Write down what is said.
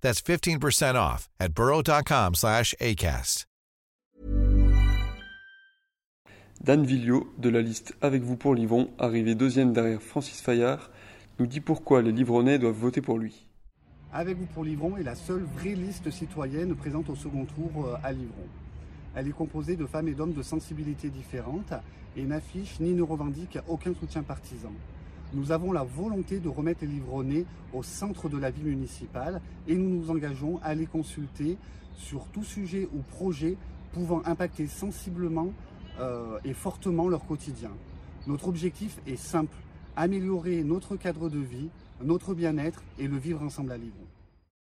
That's 15% off at burrow.com slash ACAST. Dan Villot, de la liste Avec vous pour Livron, arrivé deuxième derrière Francis Fayard, nous dit pourquoi les Livronnais doivent voter pour lui. Avec vous pour Livron est la seule vraie liste citoyenne présente au second tour euh, à Livron. Elle est composée de femmes et d'hommes de sensibilités différentes et n'affiche ni ne revendique aucun soutien partisan. Nous avons la volonté de remettre les Livronnais au centre de la vie municipale et nous nous engageons à les consulter sur tout sujet ou projet pouvant impacter sensiblement euh, et fortement leur quotidien. Notre objectif est simple, améliorer notre cadre de vie, notre bien-être et le vivre ensemble à Livron.